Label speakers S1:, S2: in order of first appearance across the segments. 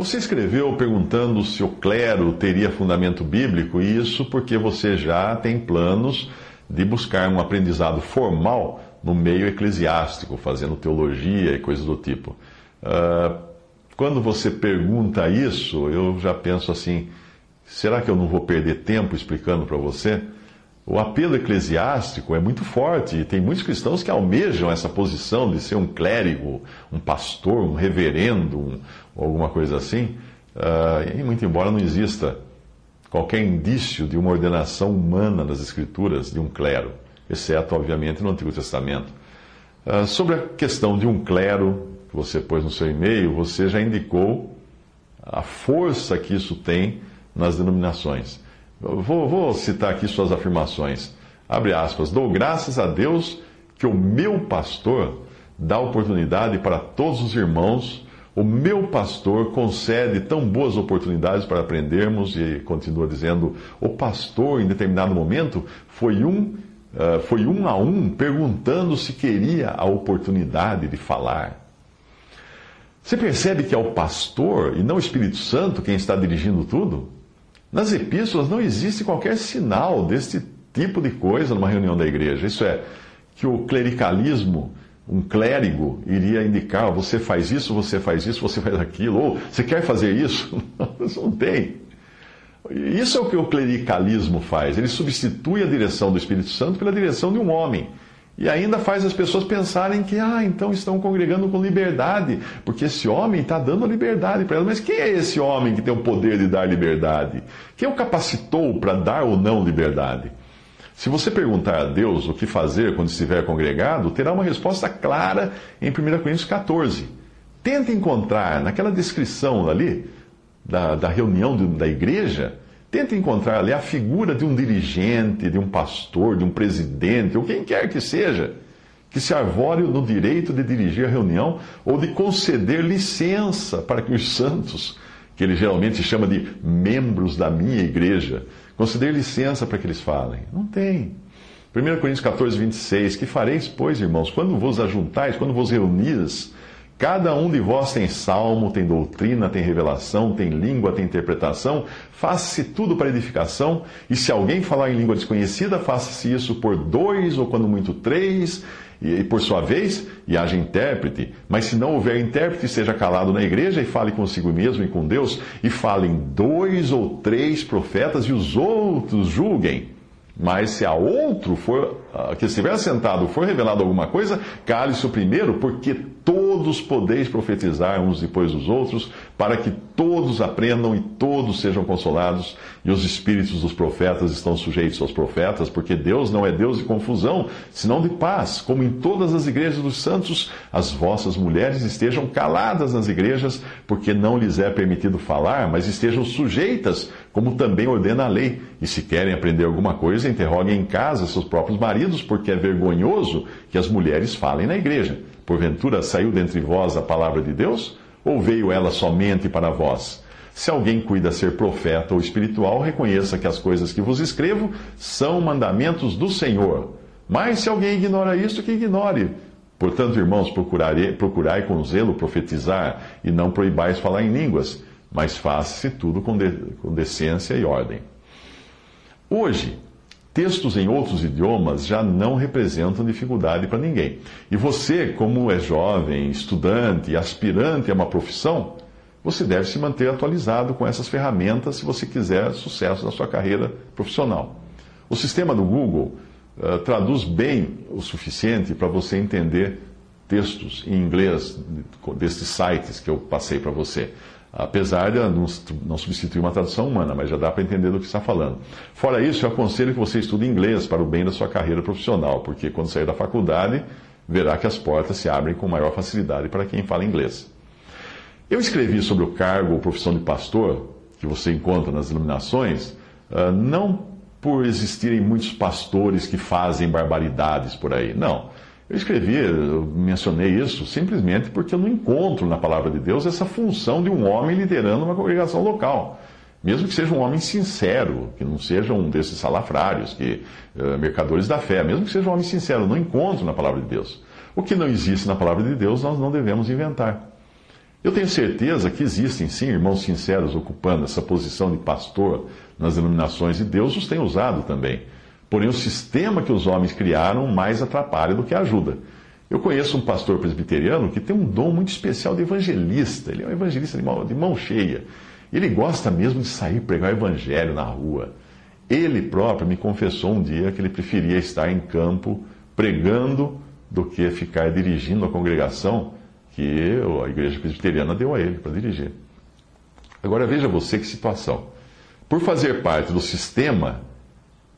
S1: Você escreveu perguntando se o clero teria fundamento bíblico, e isso porque você já tem planos de buscar um aprendizado formal no meio eclesiástico, fazendo teologia e coisas do tipo. Uh, quando você pergunta isso, eu já penso assim: será que eu não vou perder tempo explicando para você? O apelo eclesiástico é muito forte e tem muitos cristãos que almejam essa posição de ser um clérigo, um pastor, um reverendo, um, alguma coisa assim. Uh, e muito embora não exista qualquer indício de uma ordenação humana nas Escrituras de um clero, exceto, obviamente, no Antigo Testamento. Uh, sobre a questão de um clero, que você pôs no seu e-mail, você já indicou a força que isso tem nas denominações. Vou, vou citar aqui suas afirmações. Abre aspas. Dou graças a Deus que o meu pastor dá oportunidade para todos os irmãos. O meu pastor concede tão boas oportunidades para aprendermos, e continua dizendo: o pastor, em determinado momento, foi um, uh, foi um a um perguntando se queria a oportunidade de falar. Você percebe que é o pastor e não o Espírito Santo quem está dirigindo tudo? Nas epístolas não existe qualquer sinal deste tipo de coisa numa reunião da igreja. Isso é, que o clericalismo, um clérigo, iria indicar: você faz isso, você faz isso, você faz aquilo, ou você quer fazer isso? Isso não tem. Isso é o que o clericalismo faz. Ele substitui a direção do Espírito Santo pela direção de um homem. E ainda faz as pessoas pensarem que, ah, então estão congregando com liberdade, porque esse homem está dando liberdade para elas. Mas quem é esse homem que tem o poder de dar liberdade? Quem o capacitou para dar ou não liberdade? Se você perguntar a Deus o que fazer quando estiver congregado, terá uma resposta clara em 1 Coríntios 14. Tente encontrar naquela descrição ali, da, da reunião da igreja, Tenta encontrar ali a figura de um dirigente, de um pastor, de um presidente, ou quem quer que seja, que se arvore no direito de dirigir a reunião ou de conceder licença para que os santos, que ele geralmente chama de membros da minha igreja, conceder licença para que eles falem. Não tem. 1 Coríntios 14, 26, que fareis, pois, irmãos, quando vos ajuntais, quando vos reunis, Cada um de vós tem salmo, tem doutrina, tem revelação, tem língua, tem interpretação. Faça-se tudo para edificação. E se alguém falar em língua desconhecida, faça-se isso por dois ou quando muito três, e por sua vez, e haja intérprete. Mas se não houver intérprete, seja calado na igreja e fale consigo mesmo e com Deus, e falem dois ou três profetas e os outros julguem. Mas se a outro for, ah, que estiver sentado, for revelado alguma coisa, cale-se o primeiro, porque todos podeis profetizar uns depois dos outros, para que todos aprendam e todos sejam consolados. E os espíritos dos profetas estão sujeitos aos profetas, porque Deus não é Deus de confusão, senão de paz. Como em todas as igrejas dos santos, as vossas mulheres estejam caladas nas igrejas, porque não lhes é permitido falar, mas estejam sujeitas, como também ordena a lei. E se querem aprender alguma coisa, interroguem em casa seus próprios maridos, porque é vergonhoso que as mulheres falem na igreja. Porventura saiu dentre vós a palavra de Deus? Ou veio ela somente para vós? Se alguém cuida ser profeta ou espiritual, reconheça que as coisas que vos escrevo são mandamentos do Senhor. Mas se alguém ignora isso, que ignore. Portanto, irmãos, procurai, procurai com zelo profetizar e não proibais falar em línguas, mas faça-se tudo com, de, com decência e ordem. Hoje, Textos em outros idiomas já não representam dificuldade para ninguém. E você, como é jovem, estudante, aspirante a uma profissão, você deve se manter atualizado com essas ferramentas se você quiser sucesso na sua carreira profissional. O sistema do Google uh, traduz bem o suficiente para você entender textos em inglês desses sites que eu passei para você apesar de não, substituir uma tradução humana, mas já dá para entender do que está falando. Fora isso, eu aconselho que você estude inglês para o bem da sua carreira profissional, porque quando sair da faculdade, verá que as portas se abrem com maior facilidade para quem fala inglês. Eu escrevi sobre o cargo ou profissão de pastor, que você encontra nas iluminações, ah, não por existirem muitos pastores que fazem barbaridades por aí. Não. Eu escrevi, eu mencionei isso simplesmente porque eu não encontro na palavra de Deus essa função de um homem liderando uma congregação local. Mesmo que seja um homem sincero, que não seja um desses salafrários, que, uh, mercadores da fé, mesmo que seja um homem sincero, não encontro na palavra de Deus. O que não existe na palavra de Deus, nós não devemos inventar. Eu tenho certeza que existem, sim, irmãos sinceros ocupando essa posição de pastor nas denominações, e Deus os tem usado também. Porém, o sistema que os homens criaram mais atrapalha do que ajuda. Eu conheço um pastor presbiteriano que tem um dom muito especial de evangelista. Ele é um evangelista de mão, de mão cheia. Ele gosta mesmo de sair pregar o evangelho na rua. Ele próprio me confessou um dia que ele preferia estar em campo pregando do que ficar dirigindo a congregação que a igreja presbiteriana deu a ele para dirigir. Agora veja você que situação. Por fazer parte do sistema,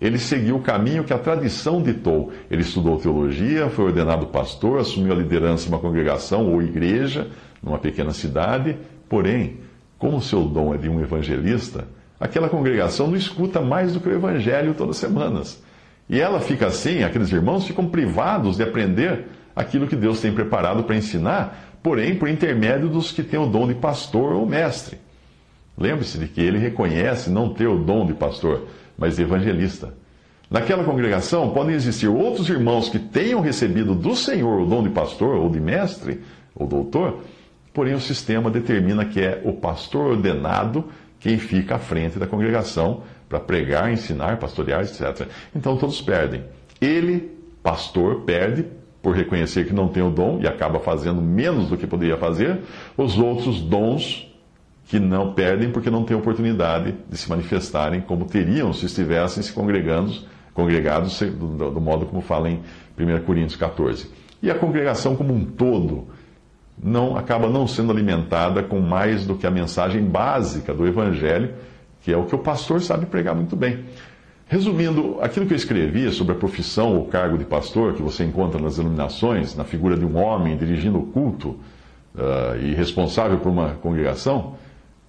S1: ele seguiu o caminho que a tradição ditou. Ele estudou teologia, foi ordenado pastor, assumiu a liderança de uma congregação ou igreja numa pequena cidade, porém, como seu dom é de um evangelista, aquela congregação não escuta mais do que o evangelho todas as semanas. E ela fica assim, aqueles irmãos ficam privados de aprender aquilo que Deus tem preparado para ensinar, porém por intermédio dos que têm o dom de pastor ou mestre. Lembre-se de que ele reconhece não ter o dom de pastor, mas evangelista. Naquela congregação podem existir outros irmãos que tenham recebido do Senhor o dom de pastor ou de mestre ou doutor, porém o sistema determina que é o pastor ordenado quem fica à frente da congregação para pregar, ensinar, pastorear, etc. Então todos perdem. Ele, pastor, perde por reconhecer que não tem o dom e acaba fazendo menos do que poderia fazer. Os outros dons que não perdem porque não têm oportunidade de se manifestarem como teriam se estivessem se congregando, congregados do, do modo como fala em 1 Coríntios 14. E a congregação como um todo não acaba não sendo alimentada com mais do que a mensagem básica do Evangelho, que é o que o pastor sabe pregar muito bem. Resumindo, aquilo que eu escrevi sobre a profissão ou cargo de pastor, que você encontra nas denominações, na figura de um homem dirigindo o culto uh, e responsável por uma congregação,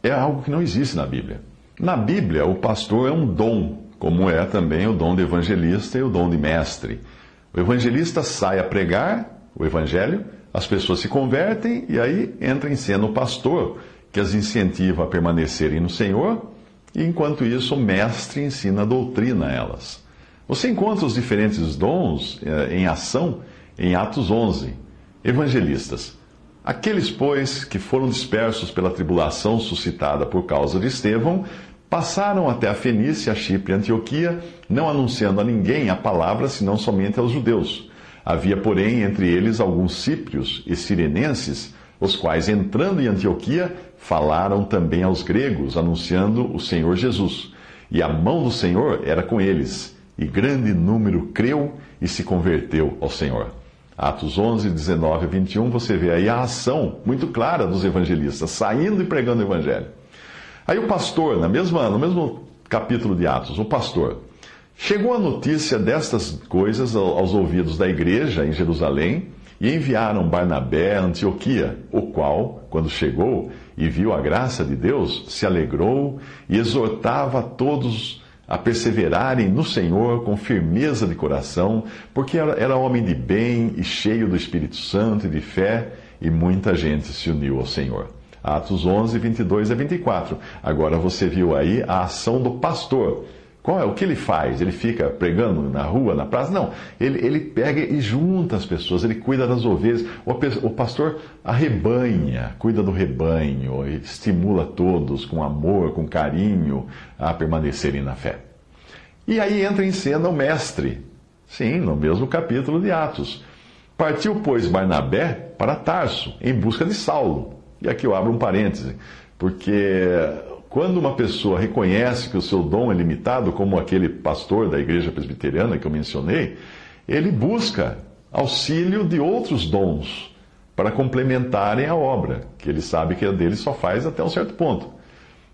S1: é algo que não existe na Bíblia. Na Bíblia, o pastor é um dom, como é também o dom de evangelista e o dom de mestre. O evangelista sai a pregar o evangelho, as pessoas se convertem e aí entra em cena o pastor, que as incentiva a permanecerem no Senhor e enquanto isso o mestre ensina a doutrina a elas. Você encontra os diferentes dons eh, em ação em Atos 11. Evangelistas. Aqueles, pois, que foram dispersos pela tribulação suscitada por causa de Estevão, passaram até a Fenícia, a Chipre e Antioquia, não anunciando a ninguém a palavra, senão somente aos judeus. Havia, porém, entre eles alguns cíprios e sirenenses, os quais, entrando em Antioquia, falaram também aos gregos, anunciando o Senhor Jesus. E a mão do Senhor era com eles, e grande número creu e se converteu ao Senhor. Atos 11, 19 a 21, você vê aí a ação muito clara dos evangelistas, saindo e pregando o evangelho. Aí o pastor, na mesma, no mesmo capítulo de Atos, o pastor, chegou a notícia destas coisas aos ouvidos da igreja em Jerusalém, e enviaram Barnabé a Antioquia, o qual, quando chegou e viu a graça de Deus, se alegrou e exortava todos a perseverarem no Senhor com firmeza de coração, porque era homem de bem e cheio do Espírito Santo e de fé, e muita gente se uniu ao Senhor. Atos 11, 22 a 24. Agora você viu aí a ação do pastor qual é o que ele faz? Ele fica pregando na rua, na praça? Não. Ele, ele pega e junta as pessoas, ele cuida das ovelhas. O, o pastor arrebanha, cuida do rebanho, estimula todos com amor, com carinho a permanecerem na fé. E aí entra em cena o mestre. Sim, no mesmo capítulo de Atos. Partiu, pois, Barnabé para Tarso, em busca de Saulo. E aqui eu abro um parêntese, porque quando uma pessoa reconhece que o seu dom é limitado, como aquele pastor da igreja presbiteriana que eu mencionei, ele busca auxílio de outros dons para complementarem a obra, que ele sabe que a dele só faz até um certo ponto.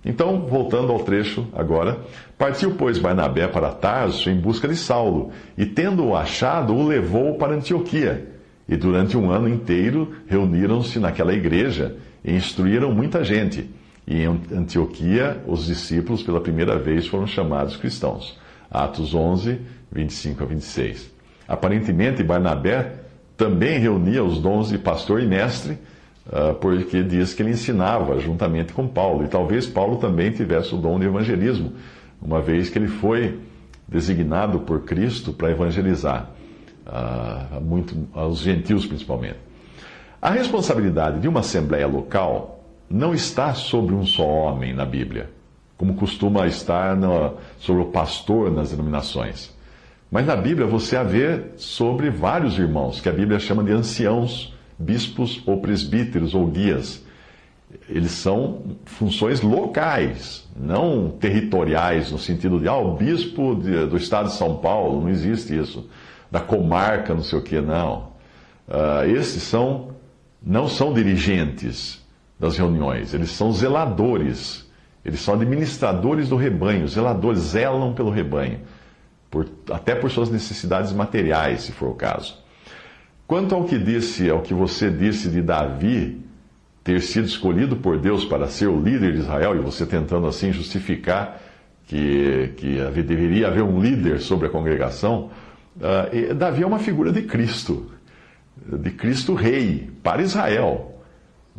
S1: Então, voltando ao trecho agora, partiu, pois, Barnabé para Tarso em busca de Saulo, e tendo-o achado, o levou para Antioquia. E durante um ano inteiro reuniram-se naquela igreja e instruíram muita gente. E em Antioquia, os discípulos pela primeira vez foram chamados cristãos. Atos 11, 25 a 26. Aparentemente, Barnabé também reunia os dons de pastor e mestre, ah, porque diz que ele ensinava juntamente com Paulo. E talvez Paulo também tivesse o dom de evangelismo, uma vez que ele foi designado por Cristo para evangelizar, uh, muito, aos gentios principalmente. A responsabilidade de uma assembleia local não está sobre um só homem na Bíblia, como costuma estar no, sobre o pastor nas denominações. Mas na Bíblia você a vê sobre vários irmãos, que a Bíblia chama de anciãos, bispos ou presbíteros ou guias. Eles são funções locais, não territoriais, no sentido de, ah, o bispo de, do estado de São Paulo, não existe isso. Da comarca, não sei o que, não. Uh, esses são, não são dirigentes das reuniões, eles são zeladores, eles são administradores do rebanho, zeladores, zelam pelo rebanho, por, até por suas necessidades materiais, se for o caso. Quanto ao que disse, ao que você disse de Davi ter sido escolhido por Deus para ser o líder de Israel, e você tentando assim justificar que, que deveria haver um líder sobre a congregação, uh, Davi é uma figura de Cristo, de Cristo Rei, para Israel.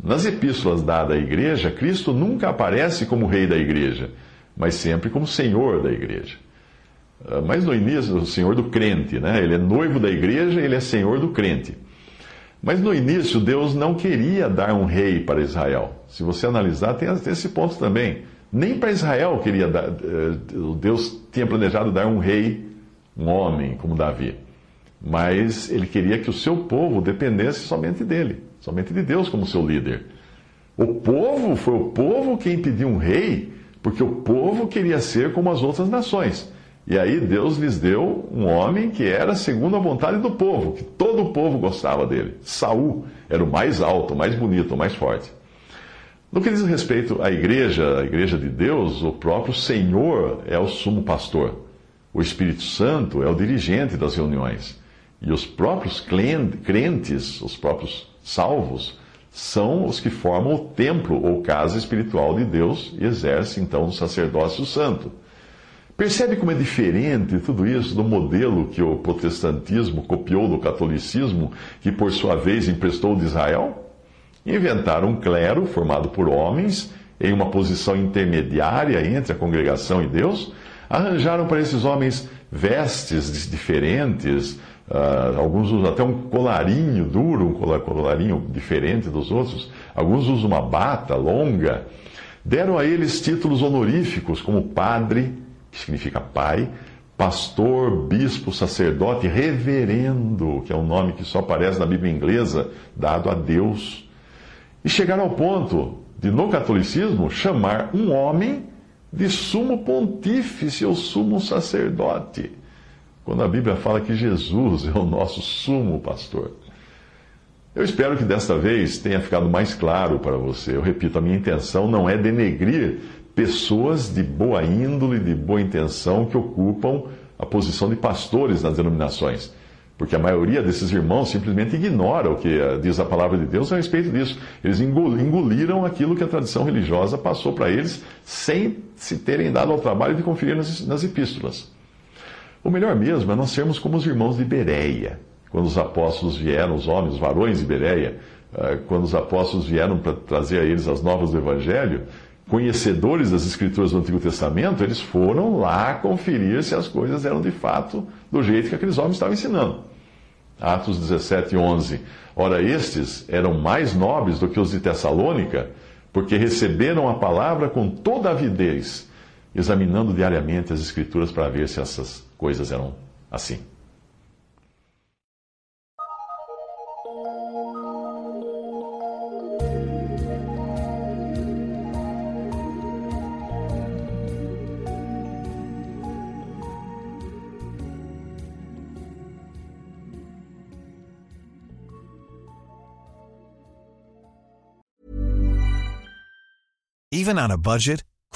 S1: Nas epístolas dadas à igreja, Cristo nunca aparece como rei da igreja, mas sempre como senhor da igreja. Ah, mas no início, o senhor do crente, né? Ele é noivo da igreja, ele é senhor do crente. Mas no início, Deus não queria dar um rei para Israel. Se você analisar, tem esse ponto também. Nem para Israel queria dar, eh, Deus tinha planejado dar um rei, um homem como Davi. Mas ele queria que o seu povo dependesse somente dele, somente de Deus como seu líder. O povo foi o povo quem pediu um rei, porque o povo queria ser como as outras nações. E aí Deus lhes deu um homem que era segundo a vontade do povo, que todo o povo gostava dele. Saul era o mais alto, o mais bonito, o mais forte. No que diz respeito à igreja, a igreja de Deus, o próprio Senhor é o sumo pastor. O Espírito Santo é o dirigente das reuniões. E os próprios crentes, os próprios salvos, são os que formam o templo ou casa espiritual de Deus e exercem então o sacerdócio santo. Percebe como é diferente tudo isso do modelo que o protestantismo copiou do catolicismo, que por sua vez emprestou de Israel? Inventaram um clero formado por homens em uma posição intermediária entre a congregação e Deus, arranjaram para esses homens vestes diferentes, uh, alguns usam até um colarinho duro, um colarinho diferente dos outros, alguns usam uma bata longa, deram a eles títulos honoríficos como padre, que significa pai, pastor, bispo, sacerdote, reverendo, que é um nome que só aparece na Bíblia inglesa, dado a Deus. E chegaram ao ponto de, no catolicismo, chamar um homem de sumo pontífice ou sumo sacerdote, quando a Bíblia fala que Jesus é o nosso sumo pastor. Eu espero que desta vez tenha ficado mais claro para você. Eu repito, a minha intenção não é denegrir pessoas de boa índole, de boa intenção, que ocupam a posição de pastores nas denominações. Porque a maioria desses irmãos simplesmente ignora o que diz a palavra de Deus a respeito disso. Eles engoliram aquilo que a tradição religiosa passou para eles, sem se terem dado ao trabalho de conferir nas, nas epístolas. O melhor mesmo é nós sermos como os irmãos de Bereia. Quando os apóstolos vieram, os homens, os varões de Bereia, eh, quando os apóstolos vieram para trazer a eles as novas do Evangelho, conhecedores das Escrituras do Antigo Testamento, eles foram lá conferir se as coisas eram de fato do jeito que aqueles homens estavam ensinando. Atos 17, 11. Ora, estes eram mais nobres do que os de Tessalônica, porque receberam a palavra com toda avidez, examinando diariamente as Escrituras para ver se essas coisas eram assim.
S2: Even on a budget,